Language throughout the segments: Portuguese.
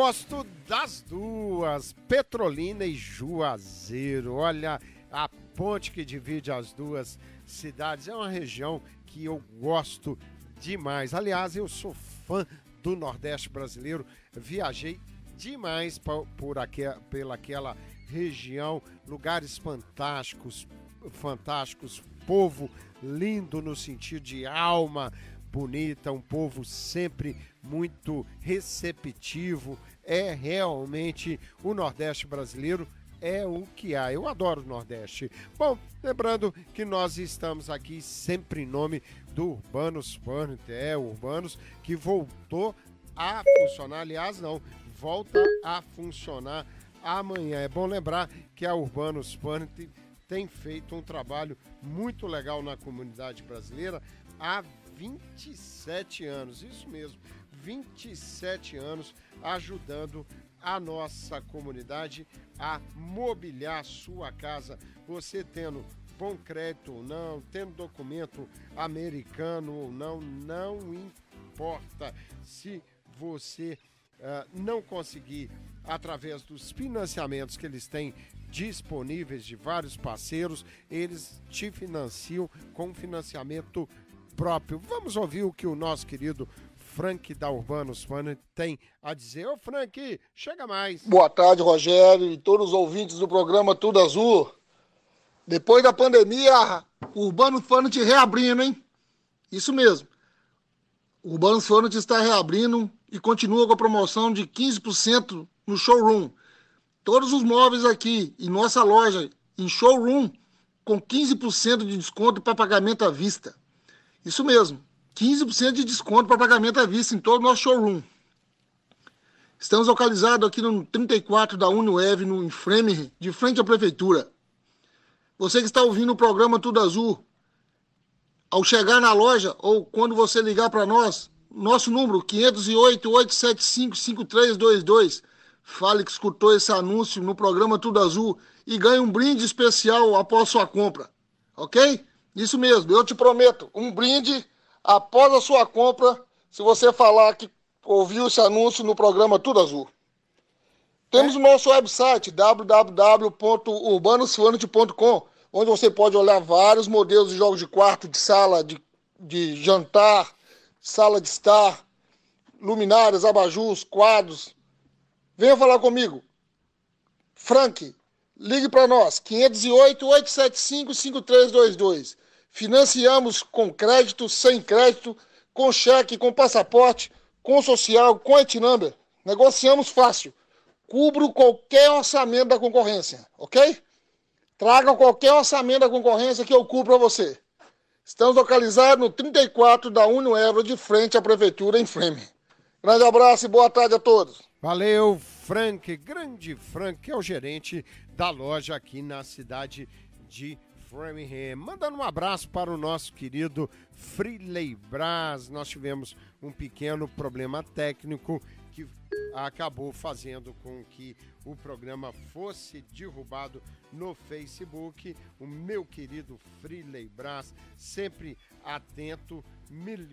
gosto das duas, Petrolina e Juazeiro. Olha, a ponte que divide as duas cidades é uma região que eu gosto demais. Aliás, eu sou fã do Nordeste brasileiro. Viajei demais por, por aquel, pelaquela região, lugares fantásticos, fantásticos, povo lindo no sentido de alma bonita, um povo sempre muito receptivo. É realmente o Nordeste brasileiro é o que há. Eu adoro o Nordeste. Bom, lembrando que nós estamos aqui sempre em nome do Urbanos Furniture, é Urbanos que voltou a funcionar, aliás, não, volta a funcionar amanhã. É bom lembrar que a Urbanos Furniture tem feito um trabalho muito legal na comunidade brasileira há 27 anos, isso mesmo, 27 anos ajudando a nossa comunidade a mobiliar sua casa. Você tendo bom crédito ou não, tendo documento americano ou não, não importa se você uh, não conseguir através dos financiamentos que eles têm disponíveis de vários parceiros, eles te financiam com financiamento próprio. Vamos ouvir o que o nosso querido Frank da Urbanos Fun tem a dizer. Ô Frank, chega mais. Boa tarde, Rogério e todos os ouvintes do programa Tudo Azul. Depois da pandemia, o Urbano Furniture reabrindo, hein? Isso mesmo. O Urbano Furniture está reabrindo e continua com a promoção de 15% no showroom. Todos os móveis aqui em nossa loja, em showroom, com 15% de desconto para pagamento à vista. Isso mesmo, 15% de desconto para pagamento à vista em todo o nosso showroom. Estamos localizados aqui no 34 da Uniweb, no Inframe, de frente à prefeitura. Você que está ouvindo o programa Tudo Azul, ao chegar na loja ou quando você ligar para nós, nosso número 508-875-5322, fale que escutou esse anúncio no programa Tudo Azul e ganhe um brinde especial após sua compra. Ok? Isso mesmo, eu te prometo, um brinde após a sua compra, se você falar que ouviu esse anúncio no programa Tudo Azul. Temos é. o nosso website www.urbanosfurniture.com onde você pode olhar vários modelos de jogos de quarto, de sala, de, de jantar, sala de estar, luminárias, abajus, quadros. Venha falar comigo. Frank, ligue para nós, 508-875-5322. Financiamos com crédito, sem crédito, com cheque, com passaporte, com social, com number. Negociamos fácil. Cubro qualquer orçamento da concorrência, ok? Traga qualquer orçamento da concorrência que eu cubro para você. Estamos localizados no 34 da Uniero, de frente à Prefeitura, em Frame. Grande abraço e boa tarde a todos. Valeu, Frank. Grande Frank, que é o gerente da loja aqui na cidade de Framingham. Mandando um abraço para o nosso querido Freeley Braz. Nós tivemos um pequeno problema técnico que acabou fazendo com que o programa fosse derrubado no Facebook. O meu querido Freeley Brás, sempre atento, me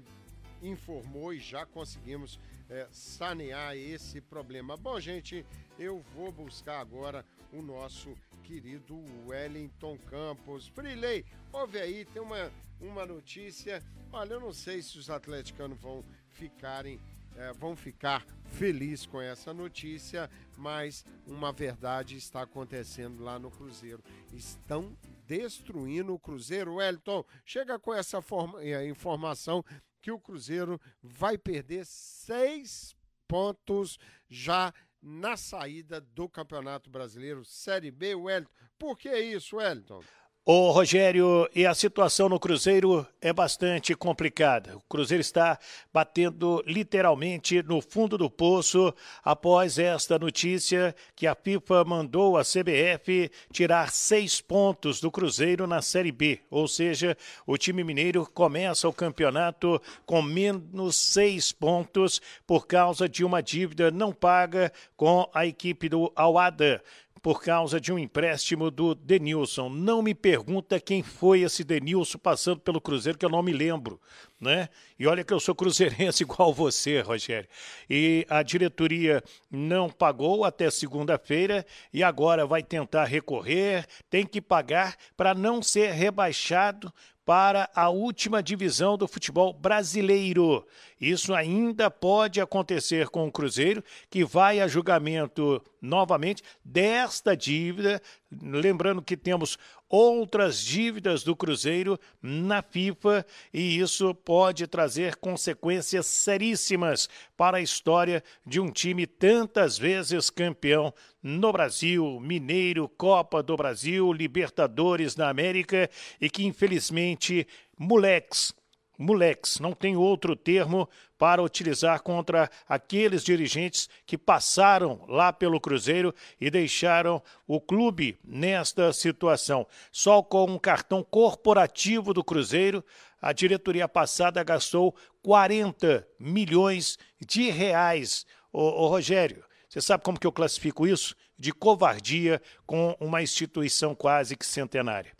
informou e já conseguimos é, sanear esse problema. Bom, gente, eu vou buscar agora o nosso querido Wellington Campos. Freeley, ouve aí, tem uma, uma notícia. Olha, eu não sei se os atleticanos vão ficarem é, vão ficar felizes com essa notícia, mas uma verdade está acontecendo lá no Cruzeiro. Estão destruindo o Cruzeiro. Wellington, chega com essa forma, é, informação que o Cruzeiro vai perder seis pontos já na saída do Campeonato Brasileiro Série B, Wellington. Por que isso, Wellington? Ô Rogério, e a situação no Cruzeiro é bastante complicada. O Cruzeiro está batendo literalmente no fundo do poço após esta notícia que a FIFA mandou a CBF tirar seis pontos do Cruzeiro na Série B. Ou seja, o time mineiro começa o campeonato com menos seis pontos por causa de uma dívida não paga com a equipe do Awada por causa de um empréstimo do Denilson. Não me pergunta quem foi esse Denilson passando pelo Cruzeiro, que eu não me lembro. Né? E olha que eu sou cruzeirense igual você, Rogério. E a diretoria não pagou até segunda-feira e agora vai tentar recorrer, tem que pagar para não ser rebaixado para a última divisão do futebol brasileiro. Isso ainda pode acontecer com o Cruzeiro, que vai a julgamento novamente desta dívida. Lembrando que temos outras dívidas do Cruzeiro na FIFA e isso pode trazer consequências seríssimas para a história de um time tantas vezes campeão no Brasil, Mineiro, Copa do Brasil, Libertadores na América e que infelizmente moleques moleques, não tem outro termo para utilizar contra aqueles dirigentes que passaram lá pelo Cruzeiro e deixaram o clube nesta situação. Só com um cartão corporativo do Cruzeiro, a diretoria passada gastou 40 milhões de reais. Ô, ô Rogério, você sabe como que eu classifico isso? De covardia com uma instituição quase que centenária.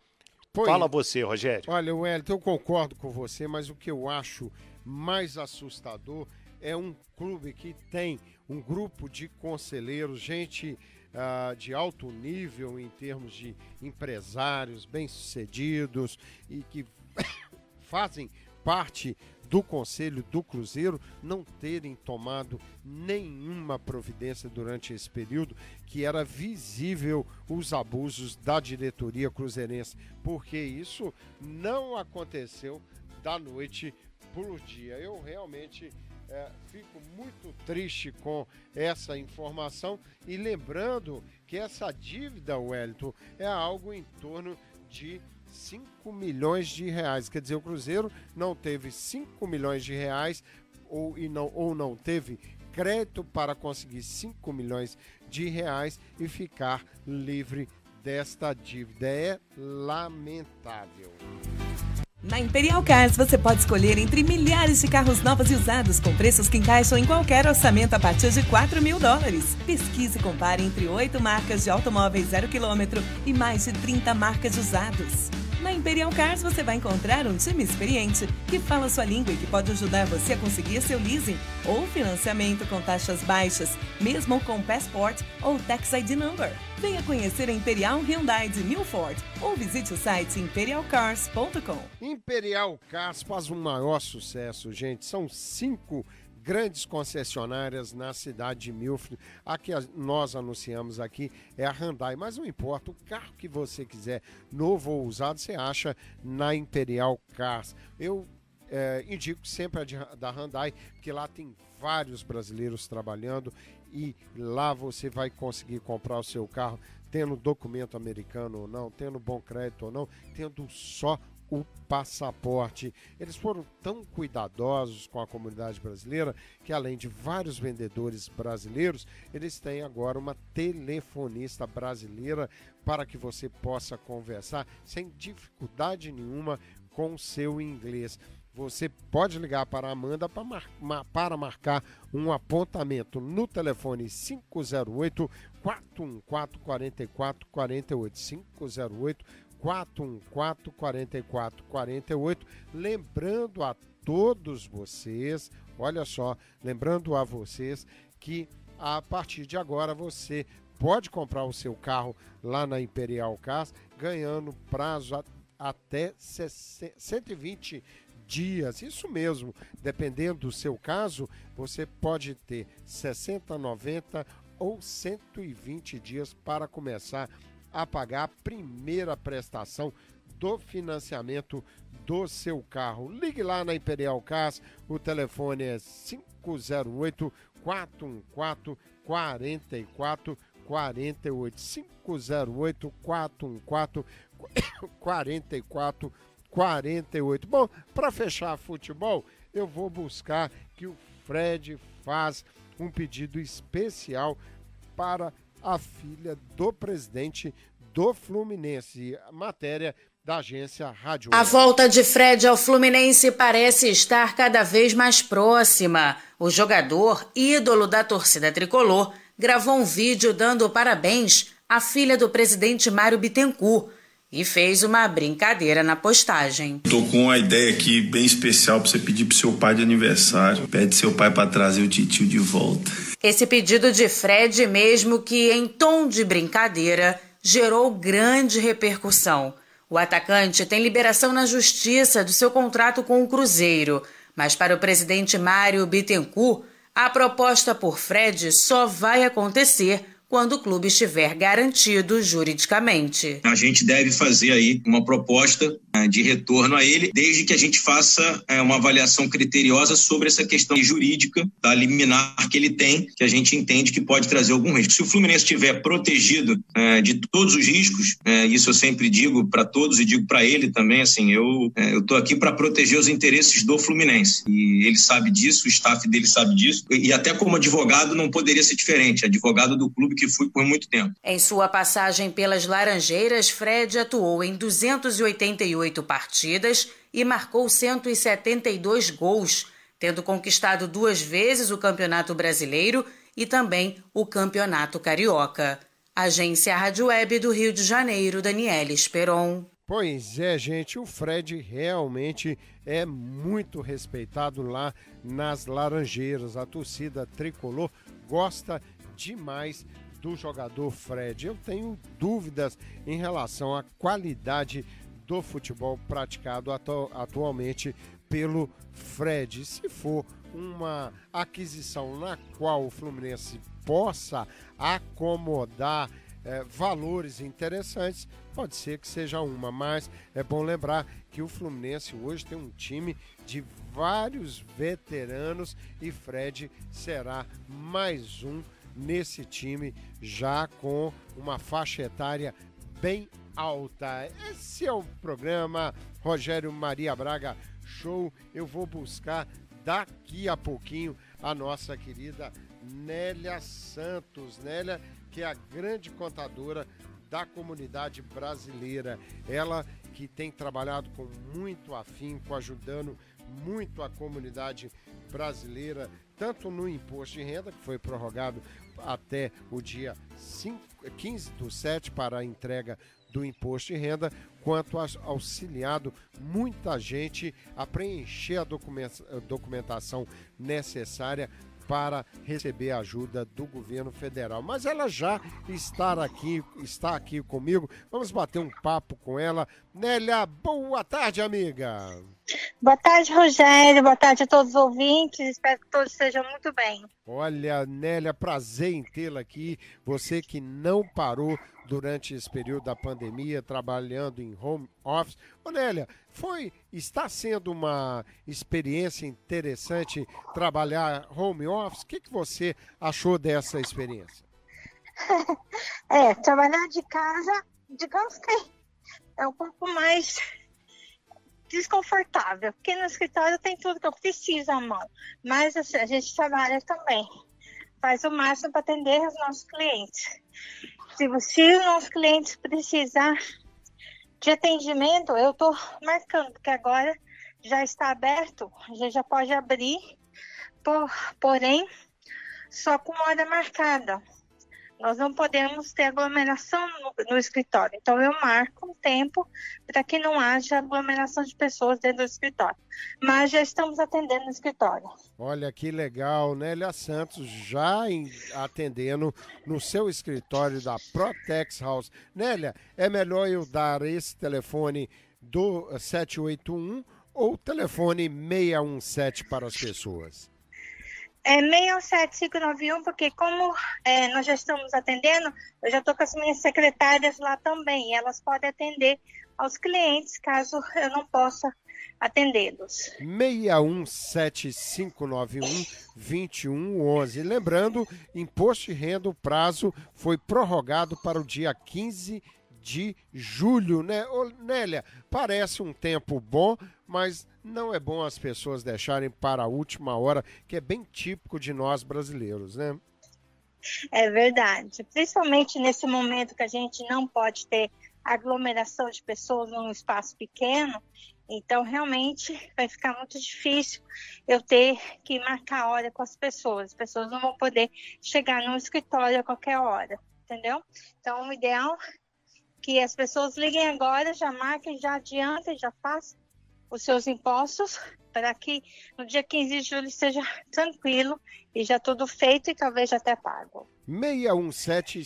Fala você, Rogério. Olha, Wellington, eu concordo com você, mas o que eu acho mais assustador é um clube que tem um grupo de conselheiros, gente uh, de alto nível em termos de empresários bem-sucedidos e que fazem parte do Conselho do Cruzeiro não terem tomado nenhuma providência durante esse período, que era visível os abusos da diretoria cruzeirense, porque isso não aconteceu da noite para o dia. Eu realmente é, fico muito triste com essa informação e lembrando que essa dívida, Wellington, é algo em torno de 5 milhões de reais. Quer dizer, o Cruzeiro não teve 5 milhões de reais ou, e não, ou não teve crédito para conseguir 5 milhões de reais e ficar livre desta dívida. É lamentável. Na Imperial Cars você pode escolher entre milhares de carros novos e usados com preços que encaixam em qualquer orçamento a partir de 4 mil dólares. Pesquise e compare entre oito marcas de automóveis zero quilômetro e mais de 30 marcas usados. Na Imperial Cars você vai encontrar um time experiente que fala sua língua e que pode ajudar você a conseguir seu leasing ou financiamento com taxas baixas, mesmo com Passport ou Tax ID Number. Venha conhecer a Imperial Hyundai de Milford ou visite o site imperialcars.com. Imperial Cars faz um maior sucesso, gente. São cinco grandes concessionárias na cidade de Milford. A que nós anunciamos aqui é a Hyundai, mas não importa, o carro que você quiser, novo ou usado, você acha na Imperial Cars. Eu é, indico sempre a de, da Hyundai, porque lá tem vários brasileiros trabalhando e lá você vai conseguir comprar o seu carro tendo documento americano ou não, tendo bom crédito ou não, tendo só o passaporte. Eles foram tão cuidadosos com a comunidade brasileira que, além de vários vendedores brasileiros, eles têm agora uma telefonista brasileira para que você possa conversar sem dificuldade nenhuma com seu inglês. Você pode ligar para a Amanda para, para marcar um apontamento no telefone 508 414 4448 508 414 4448. Lembrando a todos vocês, olha só, lembrando a vocês que a partir de agora você pode comprar o seu carro lá na Imperial Cars, ganhando prazo a, até 120 dias. Isso mesmo, dependendo do seu caso, você pode ter 60, 90 ou 120 dias para começar pagar a primeira prestação do financiamento do seu carro. Ligue lá na Imperial Cars, o telefone é 508 414 44 48 508 414 44 48. Bom, para fechar futebol, eu vou buscar que o Fred faz um pedido especial para a filha do presidente do Fluminense. Matéria da agência Rádio. A volta de Fred ao Fluminense parece estar cada vez mais próxima. O jogador, ídolo da torcida tricolor, gravou um vídeo dando parabéns a filha do presidente Mário Bittencourt, e fez uma brincadeira na postagem. Tô com uma ideia aqui bem especial para você pedir pro seu pai de aniversário. Pede seu pai para trazer o titio de volta. Esse pedido de Fred, mesmo que em tom de brincadeira, gerou grande repercussão. O atacante tem liberação na justiça do seu contrato com o Cruzeiro, mas para o presidente Mário Bittencourt, a proposta por Fred só vai acontecer quando o clube estiver garantido juridicamente. A gente deve fazer aí uma proposta né, de retorno a ele, desde que a gente faça é, uma avaliação criteriosa sobre essa questão jurídica da liminar que ele tem, que a gente entende que pode trazer algum risco. Se o Fluminense estiver protegido é, de todos os riscos, isso eu sempre digo para todos e digo para ele também, assim, eu eu aqui para proteger os interesses do Fluminense e ele sabe disso, o staff dele sabe disso e até como advogado não poderia ser diferente, advogado do clube que fui por muito tempo. Em sua passagem pelas Laranjeiras, Fred atuou em 288 partidas e marcou 172 gols, tendo conquistado duas vezes o Campeonato Brasileiro e também o Campeonato Carioca. Agência Rádio Web do Rio de Janeiro, Daniela Esperon. Pois é, gente, o Fred realmente é muito respeitado lá nas Laranjeiras. A torcida tricolor gosta demais do jogador Fred. Eu tenho dúvidas em relação à qualidade do futebol praticado atu atualmente pelo Fred. Se for uma aquisição na qual o Fluminense possa acomodar é, valores interessantes, pode ser que seja uma, mas é bom lembrar que o Fluminense hoje tem um time de vários veteranos e Fred será mais um nesse time já com uma faixa etária bem alta. Esse é o programa Rogério Maria Braga Show. Eu vou buscar daqui a pouquinho a nossa querida Nélia Santos. Nélia, que é a grande contadora da comunidade brasileira. Ela que tem trabalhado com muito afinco, ajudando muito a comunidade brasileira, tanto no imposto de renda, que foi prorrogado até o dia 5, 15 do 7 para a entrega do imposto de renda, quanto auxiliado muita gente a preencher a documentação necessária para receber ajuda do governo federal. Mas ela já está aqui, está aqui comigo. Vamos bater um papo com ela. Nélia, boa tarde, amiga. Boa tarde, Rogério. Boa tarde a todos os ouvintes. Espero que todos estejam muito bem. Olha, Nélia, prazer em tê-la aqui. Você que não parou durante esse período da pandemia, trabalhando em home office. Ô, Nélia, foi, está sendo uma experiência interessante trabalhar home office? O que, que você achou dessa experiência? é, trabalhar de casa, digamos que é um pouco mais desconfortável, porque no escritório tem tudo que eu preciso à mão, mas a gente trabalha também, faz o máximo para atender os nossos clientes. Se, se o nosso cliente precisar de atendimento, eu estou marcando, porque agora já está aberto, a gente já pode abrir, por, porém, só com hora marcada. Nós não podemos ter aglomeração no, no escritório. Então, eu marco um tempo para que não haja aglomeração de pessoas dentro do escritório. Mas já estamos atendendo no escritório. Olha que legal, Nélia Santos já em, atendendo no seu escritório da Protex House. Nélia, é melhor eu dar esse telefone do 781 ou telefone 617 para as pessoas? É 67591, porque como é, nós já estamos atendendo, eu já estou com as minhas secretárias lá também, elas podem atender aos clientes caso eu não possa atendê-los. 617-591-2111. Lembrando, imposto de renda, o prazo foi prorrogado para o dia 15 de julho, né? Ô, Nélia, parece um tempo bom, mas não é bom as pessoas deixarem para a última hora, que é bem típico de nós brasileiros, né? É verdade. Principalmente nesse momento que a gente não pode ter aglomeração de pessoas num espaço pequeno, então realmente vai ficar muito difícil eu ter que marcar hora com as pessoas. As pessoas não vão poder chegar no escritório a qualquer hora. entendeu? Então, o ideal que as pessoas liguem agora, já marquem, já adiantem, já façam os seus impostos para que no dia 15 de julho esteja tranquilo e já tudo feito e talvez até pago. 617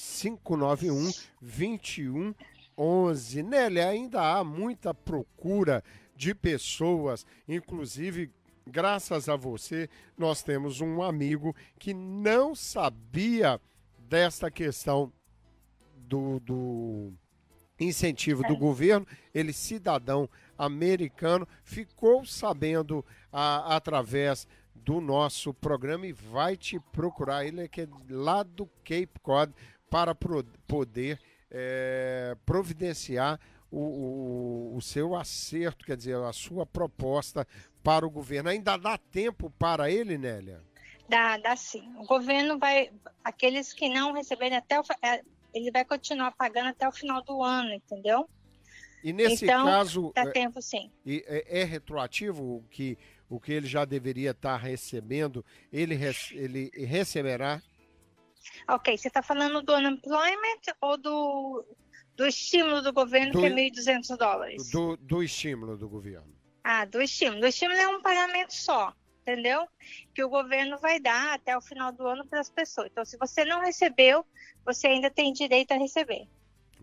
591 2111. Nélia, ainda há muita procura de pessoas, inclusive graças a você, nós temos um amigo que não sabia desta questão do, do incentivo do governo, ele cidadão americano, ficou sabendo a, através do nosso programa e vai te procurar. Ele é, que é lá do Cape Cod para pro, poder é, providenciar o, o, o, seu acerto, quer dizer, a sua proposta para o governo. Ainda dá tempo para ele, Nélia? Dá, dá sim. O governo vai, aqueles que não receberem até o, é, ele vai continuar pagando até o final do ano, entendeu? E nesse então, caso. Dá é, tempo sim. É, é, retroativo o que, o que ele já deveria estar recebendo, ele, ele receberá? Ok, você está falando do unemployment ou do, do estímulo do governo, do, que é 1.200 dólares? Do, do estímulo do governo. Ah, do estímulo. Do estímulo é um pagamento só, entendeu? Que o governo vai dar até o final do ano para as pessoas. Então, se você não recebeu, você ainda tem direito a receber.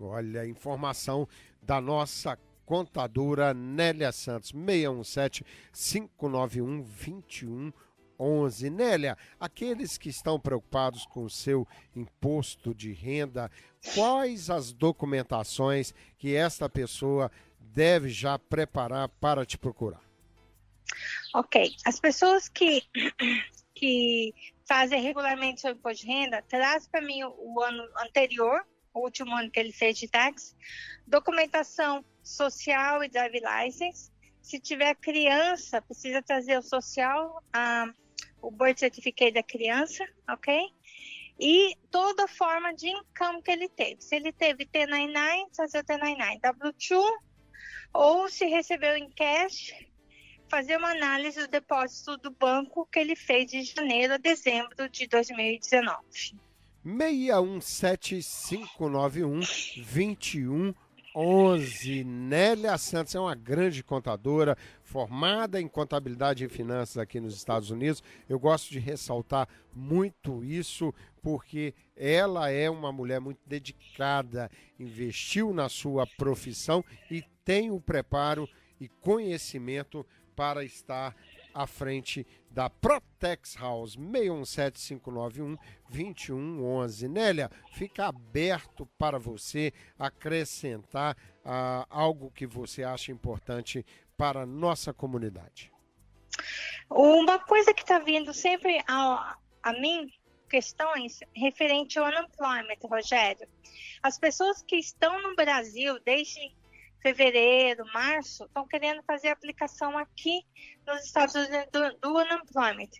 Olha, informação da nossa contadora Nélia Santos, 617 591 2111. Nélia, aqueles que estão preocupados com o seu imposto de renda, quais as documentações que esta pessoa deve já preparar para te procurar? Ok, as pessoas que, que fazem regularmente seu imposto de renda, traz para mim o, ano anterior, o último ano que ele fez de táxi, documentação social e drive license. Se tiver criança, precisa trazer o social, o birth certificate da criança, ok? E toda forma de income que ele teve. Se ele teve T99, fazer o T99. W2, ou se recebeu em cash, fazer uma análise do depósito do banco que ele fez de janeiro a dezembro de 2019. 617591 2111. Nélia Santos é uma grande contadora, formada em contabilidade e finanças aqui nos Estados Unidos. Eu gosto de ressaltar muito isso, porque ela é uma mulher muito dedicada, investiu na sua profissão e tem o preparo e conhecimento para estar à frente da Protex House 617591 2111. Nélia, fica aberto para você acrescentar uh, algo que você acha importante para a nossa comunidade. Uma coisa que está vindo sempre a, a mim, questões referente ao unemployment, Rogério. As pessoas que estão no Brasil desde fevereiro, março, estão querendo fazer aplicação aqui nos Estados Unidos do, do unemployment.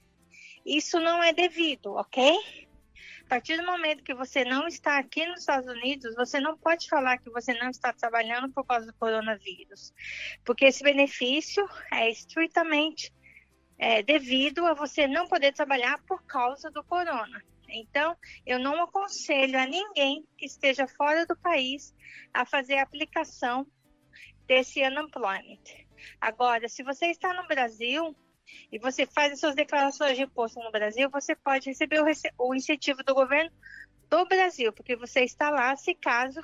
Isso não é devido, ok? A partir do momento que você não está aqui nos Estados Unidos, você não pode falar que você não está trabalhando por causa do coronavírus, porque esse benefício é estritamente é, devido a você não poder trabalhar por causa do corona. Então, eu não aconselho a ninguém que esteja fora do país a fazer aplicação desse unemployment. Agora, se você está no Brasil e você faz as suas declarações de imposto no Brasil, você pode receber o, o incentivo do governo do Brasil, porque você está lá se caso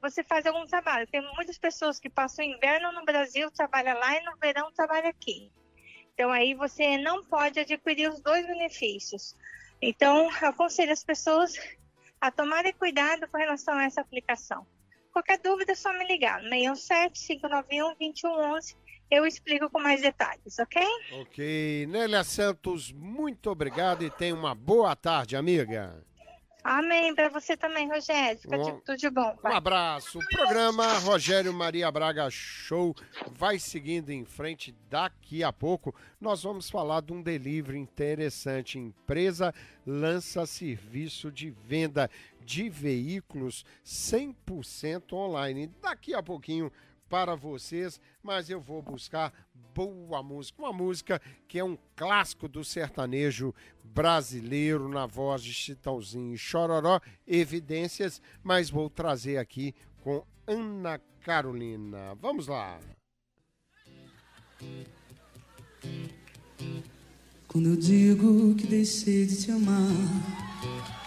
você faz algum trabalho. Tem muitas pessoas que passam o inverno no Brasil, trabalham lá e no verão trabalham aqui. Então aí você não pode adquirir os dois benefícios. Então, aconselho as pessoas a tomarem cuidado com relação a essa aplicação. Qualquer dúvida é só me ligar. 617-591-2111. Eu explico com mais detalhes, ok? Ok. Nélia Santos, muito obrigado e tenha uma boa tarde, amiga. Amém. Para você também, Rogério. Fica um, tudo de bom. Pai. Um abraço. O programa Rogério Maria Braga Show vai seguindo em frente. Daqui a pouco nós vamos falar de um delivery interessante. Empresa lança serviço de venda de veículos 100% online. Daqui a pouquinho para vocês, mas eu vou buscar boa música, uma música que é um clássico do sertanejo brasileiro na voz de Chitãozinho e Chororó, Evidências, mas vou trazer aqui com Ana Carolina. Vamos lá. Quando eu digo que deixei de te amar,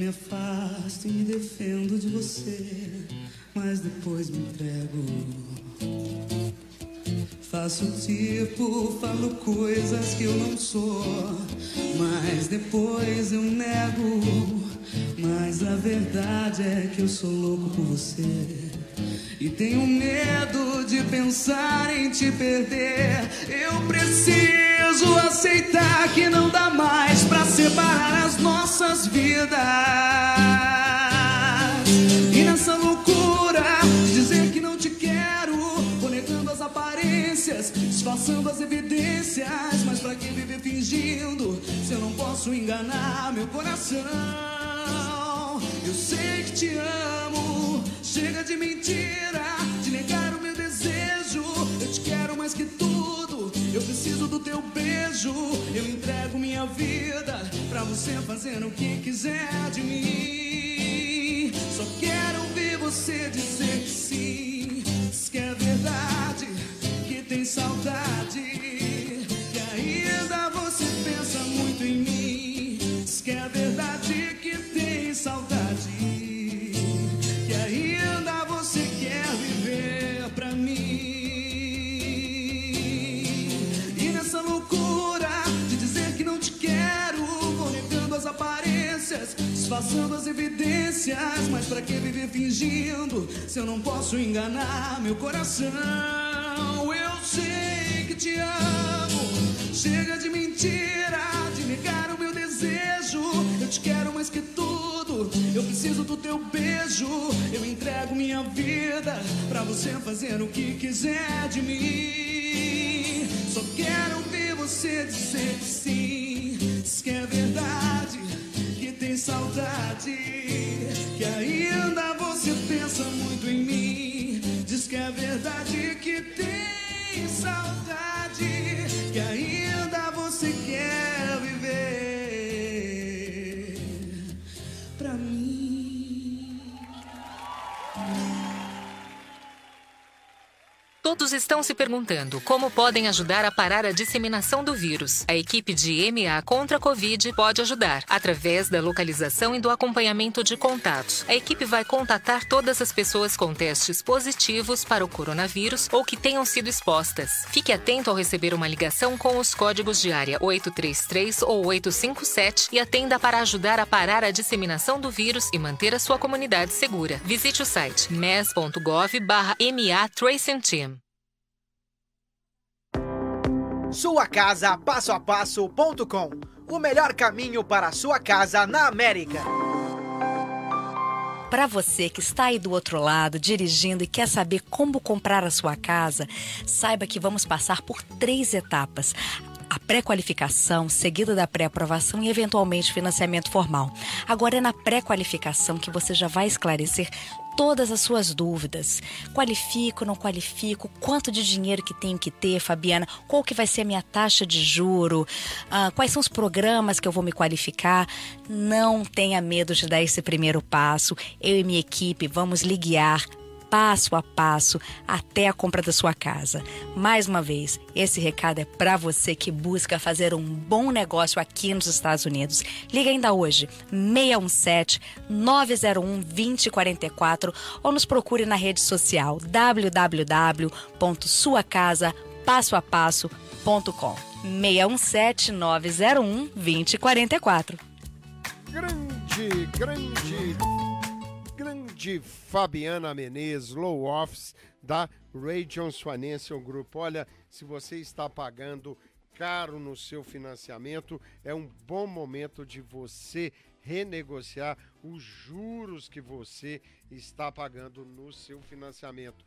Me afasto e me defendo de você, mas depois me entrego. Faço tipo, falo coisas que eu não sou, mas depois eu nego. Mas a verdade é que eu sou louco por você. E tenho medo de pensar em te perder. Eu preciso aceitar que não dá mais pra separar as nossas vidas. E nessa loucura de dizer que não te quero, vou negando as aparências, disfarçando as evidências. Mas pra que viver fingindo se eu não posso enganar meu coração? Eu sei que te amo, chega de mentira, de negar o meu desejo. Eu te quero mais que tudo, eu preciso do teu beijo. Eu entrego minha vida pra você fazer o que quiser de mim. Só quero ouvir você dizer que sim, diz que é verdade, que tem saudade, que ainda você pensa muito em mim. Diz que é verdade que tem saudade, disfarçando as evidências. Mas pra que viver fingindo se eu não posso enganar meu coração? Eu sei que te amo. Chega de mentira, de negar o meu desejo. Eu te quero mais que tudo. Eu preciso do teu beijo. Eu entrego minha vida pra você fazer o que quiser de mim. Só quero ouvir você dizer que sim. Saudade. Que ainda você pensa muito em mim. Diz que é verdade que tem saudade. Que ainda você quer Todos estão se perguntando como podem ajudar a parar a disseminação do vírus. A equipe de MA contra a Covid pode ajudar, através da localização e do acompanhamento de contatos. A equipe vai contatar todas as pessoas com testes positivos para o coronavírus ou que tenham sido expostas. Fique atento ao receber uma ligação com os códigos de área 833 ou 857 e atenda para ajudar a parar a disseminação do vírus e manter a sua comunidade segura. Visite o site mes.gov/ma Tracing Team. Sua Casa Passo a Passo.com O melhor caminho para a sua casa na América. Para você que está aí do outro lado, dirigindo e quer saber como comprar a sua casa, saiba que vamos passar por três etapas. A pré-qualificação, seguida da pré-aprovação e eventualmente financiamento formal. Agora é na pré-qualificação que você já vai esclarecer todas as suas dúvidas. Qualifico, não qualifico, quanto de dinheiro que tenho que ter, Fabiana, qual que vai ser a minha taxa de juro, ah, quais são os programas que eu vou me qualificar. Não tenha medo de dar esse primeiro passo. Eu e minha equipe vamos lhe guiar passo a passo até a compra da sua casa. Mais uma vez, esse recado é para você que busca fazer um bom negócio aqui nos Estados Unidos. Liga ainda hoje, 617 901 2044 ou nos procure na rede social www.suacasapassoapasso.com 617 901 2044. Grande, grande, de Fabiana Menezes, Low Office, da Regions Financial Group. Olha, se você está pagando caro no seu financiamento, é um bom momento de você renegociar os juros que você está pagando no seu financiamento.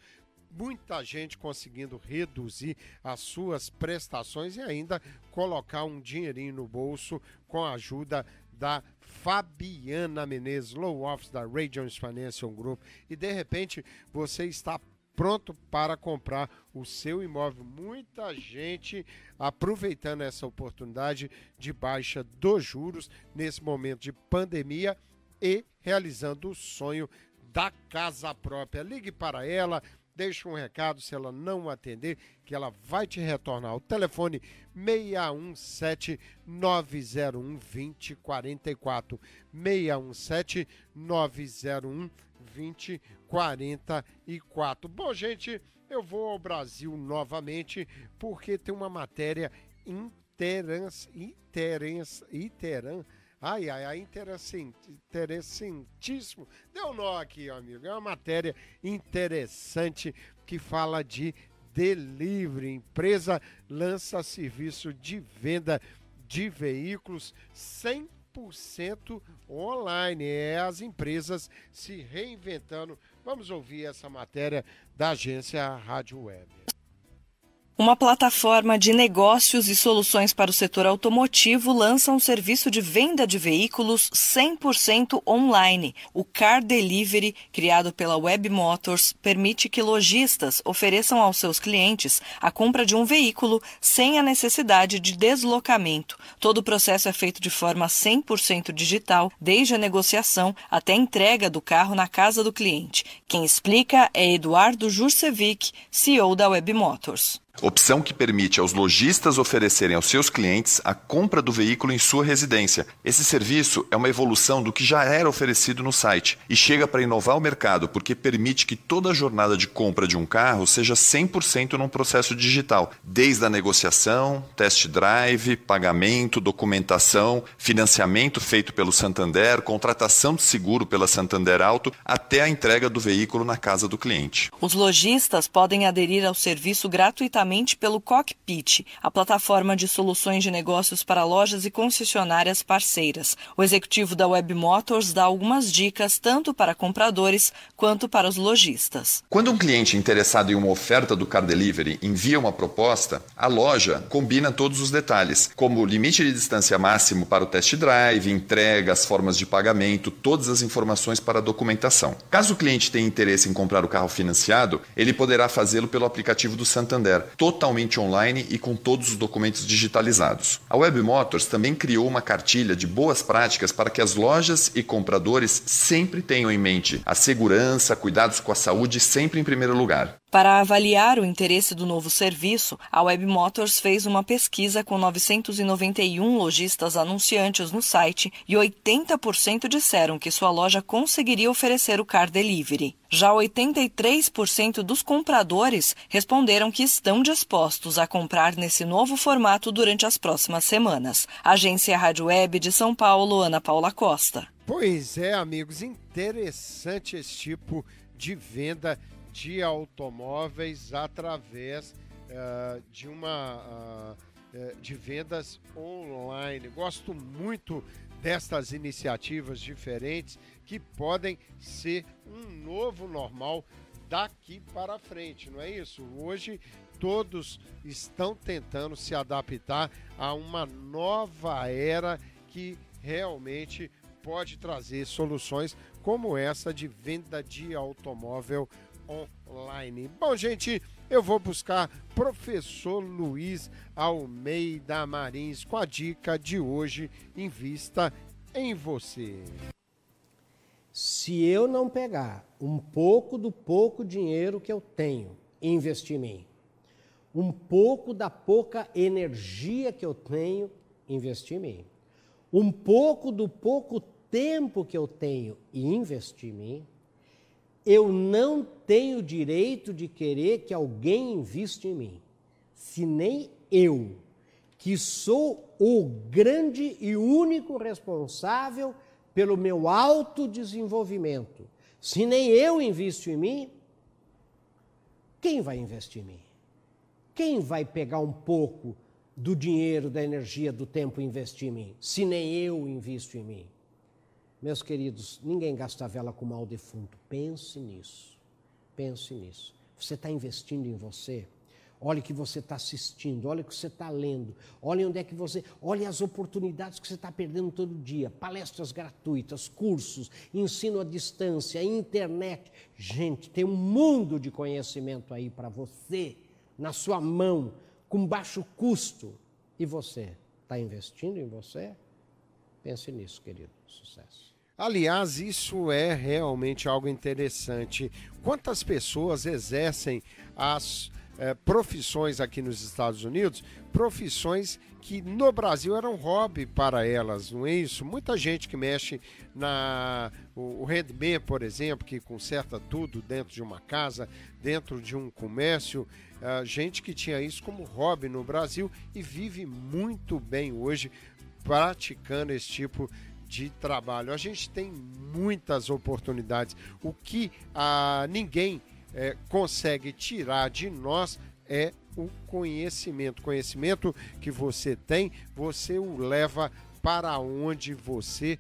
Muita gente conseguindo reduzir as suas prestações e ainda colocar um dinheirinho no bolso com a ajuda da Fabiana Menezes, Low Office da Regions Financial Group. E de repente você está pronto para comprar o seu imóvel. Muita gente aproveitando essa oportunidade de baixa dos juros nesse momento de pandemia e realizando o sonho da casa própria. Ligue para ela, deixe um recado se ela não atender, que ela vai te retornar. O telefone 617 901 2044 617 901 2044. Bom, gente, eu vou ao Brasil novamente porque tem uma matéria interessantíssima. Ai, ai, ai, interessantíssimo. Deu nó aqui, amigo. É uma matéria interessante que fala de delivery. Empresa lança serviço de venda de veículos sem 100% online. É as empresas se reinventando. Vamos ouvir essa matéria da agência Rádio Web. Uma plataforma de negócios e soluções para o setor automotivo lança um serviço de venda de veículos 100% online. O Car Delivery, criado pela Web Motors, permite que lojistas ofereçam aos seus clientes a compra de um veículo sem a necessidade de deslocamento. Todo o processo é feito de forma 100% digital, desde a negociação até a entrega do carro na casa do cliente. Quem explica é Eduardo Jurcevic, CEO da Web Motors. Opção que permite aos lojistas oferecerem aos seus clientes a compra do veículo em sua residência. Esse serviço é uma evolução do que já era oferecido no site e chega para inovar o mercado porque permite que toda a jornada de compra de um carro seja 100% num processo digital, desde a negociação, test drive, pagamento, documentação, financiamento feito pelo Santander, contratação de seguro pela Santander Auto, até a entrega do veículo na casa do cliente. Os lojistas podem aderir ao serviço gratuitamente pelo Cockpit, a plataforma de soluções de negócios para lojas e concessionárias parceiras. O executivo da Web Motors dá algumas dicas tanto para compradores quanto para os lojistas. Quando um cliente interessado em uma oferta do Car Delivery envia uma proposta, a loja combina todos os detalhes, como limite de distância máximo para o test drive, entrega, as formas de pagamento, todas as informações para a documentação. Caso o cliente tenha interesse em comprar o carro financiado, ele poderá fazê-lo pelo aplicativo do Santander, totalmente online e com todos os documentos digitalizados. A Web Motors também criou uma cartilha de boas práticas para que as lojas e compradores sempre tenham em mente a segurança, cuidados com a saúde sempre em primeiro lugar. Para avaliar o interesse do novo serviço, a Web Motors fez uma pesquisa com 991 lojistas anunciantes no site e 80% disseram que sua loja conseguiria oferecer o car delivery. Já 83% dos compradores responderam que estão dispostos a comprar nesse novo formato durante as próximas semanas. Agência Rádio Web de São Paulo, Ana Paula Costa. Pois é, amigos, interessante esse tipo de venda de automóveis através uh, de uma uh, de vendas online. Gosto muito destas iniciativas diferentes que podem ser um novo normal daqui para frente, não é isso? Hoje todos estão tentando se adaptar a uma nova era que realmente pode trazer soluções como essa de venda de automóvel online. Bom, gente, eu vou buscar professor Luiz Almeida Marins com a dica de hoje em vista em você. Se eu não pegar um pouco do pouco dinheiro que eu tenho e investir em mim, um pouco da pouca energia que eu tenho, investir em mim, um pouco do pouco tempo que eu tenho e investir em mim, eu não tenho direito de querer que alguém invista em mim, se nem eu, que sou o grande e único responsável pelo meu autodesenvolvimento, Se nem eu invisto em mim, quem vai investir em mim? Quem vai pegar um pouco do dinheiro, da energia, do tempo e investir em mim, se nem eu invisto em mim? Meus queridos, ninguém gasta vela com mal defunto. Pense nisso. Pense nisso. Você está investindo em você? Olhe o que você está assistindo, olhe o que você está lendo, olhe onde é que você. Olhe as oportunidades que você está perdendo todo dia. Palestras gratuitas, cursos, ensino à distância, internet. Gente, tem um mundo de conhecimento aí para você, na sua mão, com baixo custo. E você está investindo em você? Pense nisso, querido. Sucesso. Aliás, isso é realmente algo interessante. Quantas pessoas exercem as é, profissões aqui nos Estados Unidos, profissões que no Brasil eram hobby para elas, não é isso? Muita gente que mexe na o, o por exemplo, que conserta tudo dentro de uma casa, dentro de um comércio, uh, gente que tinha isso como hobby no Brasil e vive muito bem hoje praticando esse tipo de trabalho. A gente tem muitas oportunidades. O que uh, ninguém é, consegue tirar de nós é o conhecimento. Conhecimento que você tem, você o leva para onde você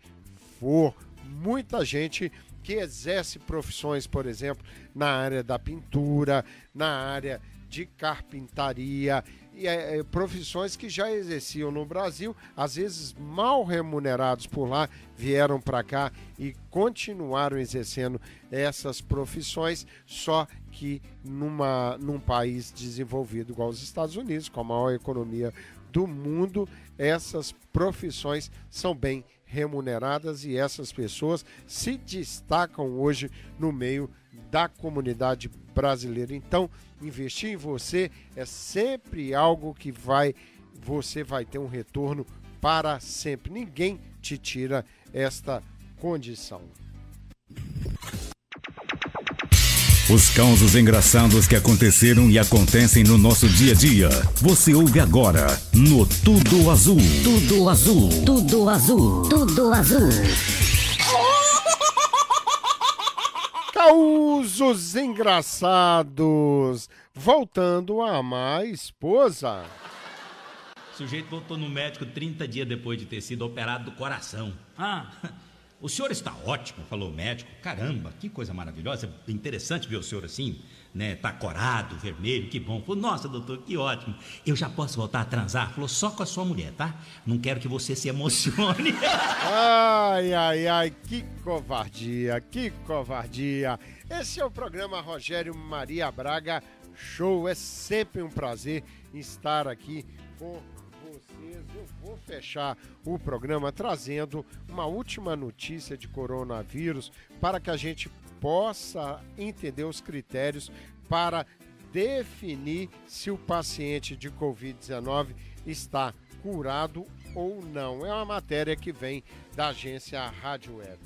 for. Muita gente que exerce profissões, por exemplo, na área da pintura, na área de carpintaria, é, é, profissões que já exerciam no Brasil, às vezes mal remunerados por lá, vieram para cá e continuaram exercendo essas profissões, só que numa, num país desenvolvido igual os Estados Unidos, com a maior economia do mundo, essas profissões são bem remuneradas e essas pessoas se destacam hoje no meio da comunidade brasileira. Então, investir em você é sempre algo que vai você vai ter um retorno para sempre. Ninguém te tira esta condição. Os causos engraçados que aconteceram e acontecem no nosso dia a dia. Você ouve agora no Tudo Azul. Tudo Azul. Tudo Azul. Tudo Azul. Causos engraçados. Voltando a amar a esposa. O sujeito voltou no médico 30 dias depois de ter sido operado do coração. Ah, o senhor está ótimo, falou o médico. Caramba, que coisa maravilhosa. Interessante ver o senhor assim, né? Tá corado, vermelho, que bom. Falou, nossa, doutor, que ótimo. Eu já posso voltar a transar? Falou, só com a sua mulher, tá? Não quero que você se emocione. ai, ai, ai, que covardia, que covardia. Esse é o programa Rogério Maria Braga Show. É sempre um prazer estar aqui com vocês. Eu vou fechar o programa trazendo uma última notícia de coronavírus para que a gente possa entender os critérios para definir se o paciente de Covid-19 está curado ou não. É uma matéria que vem da agência Rádio Web.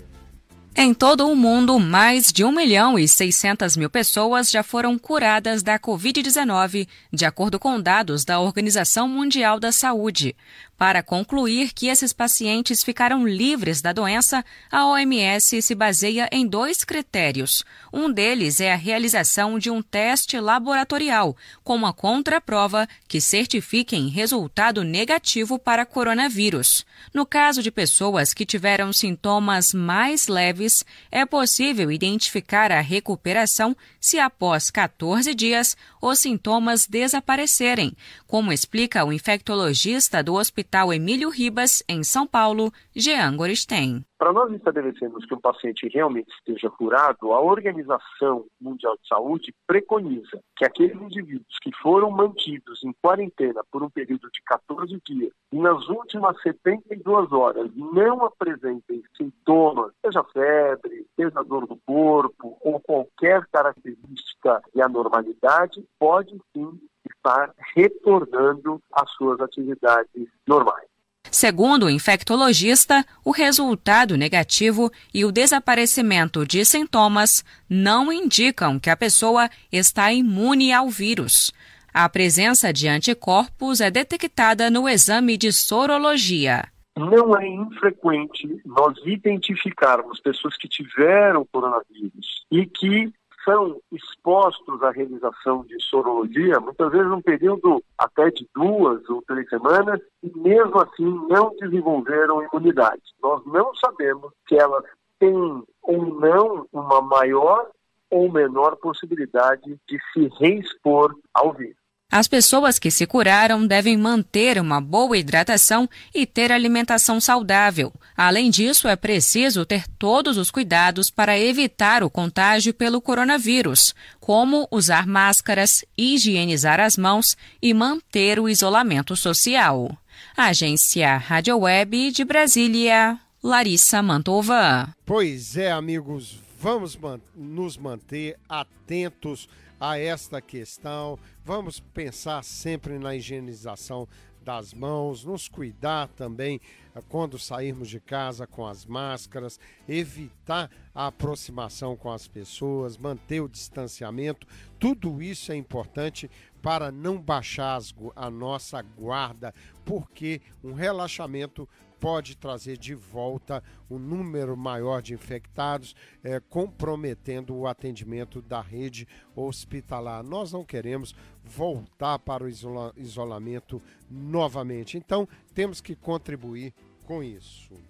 Em todo o mundo, mais de 1 milhão e 600 mil pessoas já foram curadas da Covid-19, de acordo com dados da Organização Mundial da Saúde. Para concluir que esses pacientes ficaram livres da doença, a OMS se baseia em dois critérios. Um deles é a realização de um teste laboratorial, com uma contraprova que certifiquem resultado negativo para coronavírus. No caso de pessoas que tiveram sintomas mais leves, é possível identificar a recuperação se após 14 dias os sintomas desaparecerem, como explica o infectologista do Hospital Emílio Ribas, em São Paulo, Jean Goristen. Para nós estabelecermos que um paciente realmente esteja curado, a Organização Mundial de Saúde preconiza que aqueles indivíduos que foram mantidos em quarentena por um período de 14 dias e nas últimas 72 horas não apresentem sintomas, seja febre, seja dor do corpo ou qualquer característica de anormalidade, pode sim estar retornando às suas atividades normais. Segundo o infectologista, o resultado negativo e o desaparecimento de sintomas não indicam que a pessoa está imune ao vírus. A presença de anticorpos é detectada no exame de sorologia. não é infrequente nós identificarmos pessoas que tiveram coronavírus e que são expostos à realização de sorologia, muitas vezes num período até de duas ou três semanas, e mesmo assim não desenvolveram imunidade. Nós não sabemos que elas têm ou não uma maior ou menor possibilidade de se reexpor ao vírus. As pessoas que se curaram devem manter uma boa hidratação e ter alimentação saudável. Além disso, é preciso ter todos os cuidados para evitar o contágio pelo coronavírus, como usar máscaras, higienizar as mãos e manter o isolamento social. Agência Rádio Web de Brasília, Larissa Mantova. Pois é, amigos, vamos man nos manter atentos a esta questão. Vamos pensar sempre na higienização das mãos, nos cuidar também eh, quando sairmos de casa com as máscaras, evitar a aproximação com as pessoas, manter o distanciamento. Tudo isso é importante para não baixar a nossa guarda, porque um relaxamento pode trazer de volta um número maior de infectados, é, comprometendo o atendimento da rede hospitalar. Nós não queremos voltar para o isola isolamento novamente, então temos que contribuir com isso.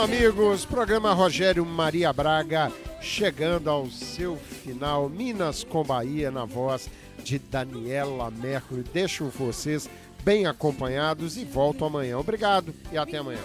Bom, amigos, programa Rogério Maria Braga chegando ao seu final. Minas com Bahia na voz de Daniela Mercury. Deixo vocês bem acompanhados e volto amanhã. Obrigado e até amanhã.